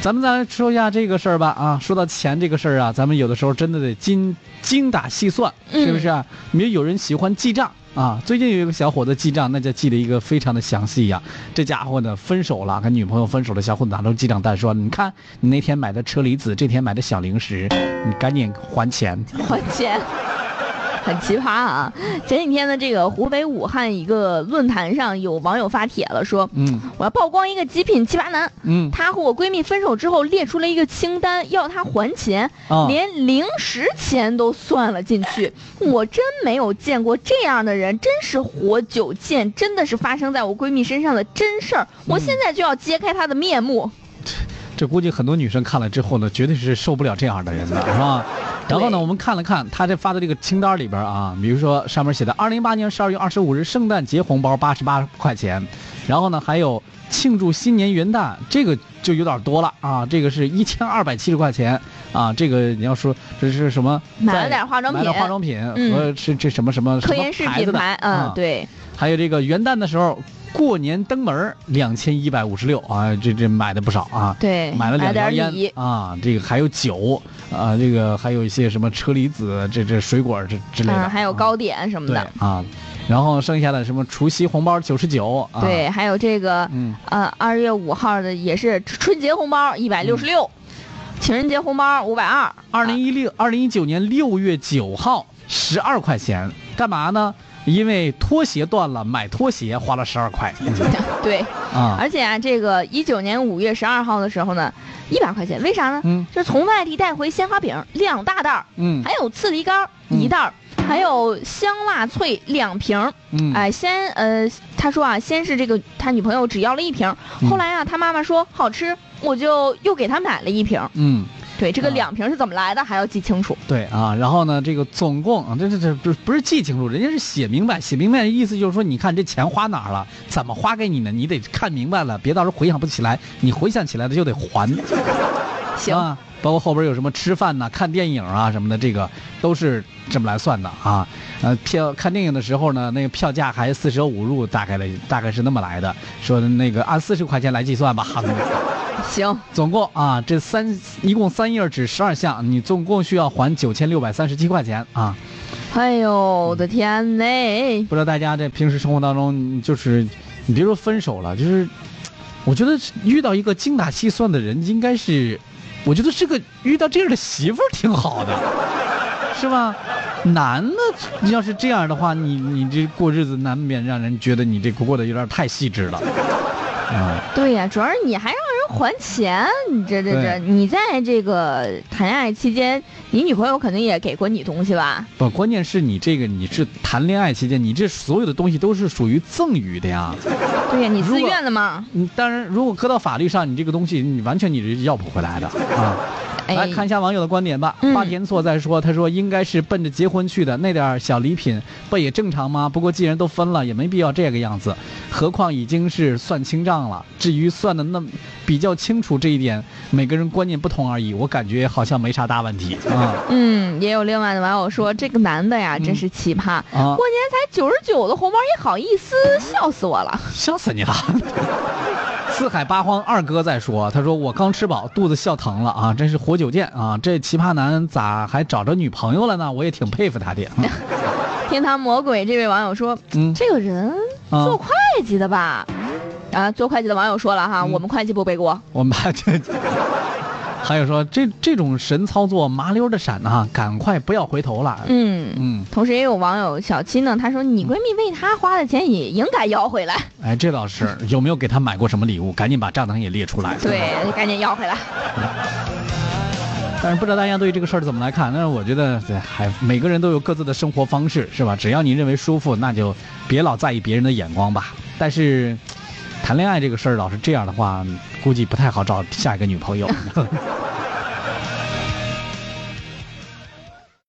咱们再来说一下这个事儿吧啊，说到钱这个事儿啊，咱们有的时候真的得精精打细算，是不是啊？比如有人喜欢记账啊，最近有一个小伙子记账，那叫记得一个非常的详细呀。这家伙呢，分手了，跟女朋友分手的小伙子拿出记账单说：“你看，你那天买的车厘子，这天买的小零食，你赶紧还钱。”还钱。很奇葩啊！前几天呢这个湖北武汉一个论坛上有网友发帖了，说，嗯，我要曝光一个极品奇葩男，嗯，他和我闺蜜分手之后列出了一个清单，要他还钱，连零食钱都算了进去。我真没有见过这样的人，真是活久见，真的是发生在我闺蜜身上的真事儿。我现在就要揭开他的面目。这估计很多女生看了之后呢，绝对是受不了这样的人的，是吧？然后呢，我们看了看他这发的这个清单里边啊，比如说上面写的二零一八年十二月二十五日圣诞节红包八十八块钱，然后呢还有庆祝新年元旦，这个就有点多了啊，这个是一千二百七十块钱啊，这个你要说这是什么？买了点化妆品，买了化妆品和是这什么什么科颜氏品牌，嗯，对。还有这个元旦的时候，过年登门两千一百五十六啊，这这买的不少啊。对，买了两包烟啊，这个还有酒啊，这个还有一些什么车厘子，这这水果这之类的，还有糕点什么的啊。然后剩下的什么除夕红包九十九，对，还有这个呃二月五号的也是春节红包一百六十六，情人节红包五百二。二零一六二零一九年六月九号十二块钱，干嘛呢？因为拖鞋断了，买拖鞋花了十二块。对，啊，而且啊，这个一九年五月十二号的时候呢，一百块钱，为啥呢？嗯，就是从外地带回鲜花饼两大袋儿，嗯，还有刺梨干一袋儿，还有香辣脆两瓶。嗯，哎，先呃，他说啊，先是这个他女朋友只要了一瓶，后来啊，他妈妈说好吃，我就又给他买了一瓶。嗯。对，这个两瓶是怎么来的，还要记清楚。对啊，然后呢，这个总共啊，这这这不是不是记清楚，人家是写明白，写明白的意思就是说，你看这钱花哪儿了，怎么花给你呢？你得看明白了，别到时候回想不起来，你回想起来的就得还。行，啊包括后边有什么吃饭呐、看电影啊什么的，这个都是这么来算的啊。呃，票看电影的时候呢，那个票价还四舍五入，大概的大概是那么来的，说那个按四十块钱来计算吧。行，总共啊，这三一共三页纸十二项，你总共需要还九千六百三十七块钱啊！哎呦，我的天嘞！不知道大家在平时生活当中，就是你别说分手了，就是我觉得遇到一个精打细算的人，应该是，我觉得这个遇到这样的媳妇儿挺好的，是吧？男的，你要是这样的话，你你这过日子难免让人觉得你这过得有点太细致了。嗯，对呀，主要是你还让人还钱，你这这这，你在这个谈恋爱期间，你女朋友肯定也给过你东西吧？不，关键是你这个你是谈恋爱期间，你这所有的东西都是属于赠与的呀。对呀，你自愿的吗？你，当然，如果搁到法律上，你这个东西你完全你是要不回来的啊。来看一下网友的观点吧。花田错在说，他说应该是奔着结婚去的，那点小礼品不也正常吗？不过既然都分了，也没必要这个样子。何况已经是算清账了。至于算的那比较清楚这一点，每个人观念不同而已。我感觉好像没啥大问题啊。嗯，也有另外的网友说，这个男的呀，真是奇葩。过年才九十九的红包也好意思，笑死我了。笑死你了。四海八荒二哥在说，他说我刚吃饱，肚子笑疼了啊，真是活久见啊！这奇葩男咋还找着女朋友了呢？我也挺佩服他的。天堂魔鬼这位网友说，嗯，这个人做会计的吧？啊，做会计的网友说了哈，我们会计不背锅。我们这。还有说这这种神操作麻溜的闪啊，赶快不要回头了。嗯嗯。同时也有网友小七呢，他说你闺蜜为他花的钱也应该要回来。哎，这倒是，有没有给他买过什么礼物？赶紧把账单也列出来。对，赶紧要回来。但是不知道大家对于这个事儿怎么来看？但是我觉得，还每个人都有各自的生活方式，是吧？只要你认为舒服，那就别老在意别人的眼光吧。但是。谈恋爱这个事儿，老是这样的话，估计不太好找下一个女朋友。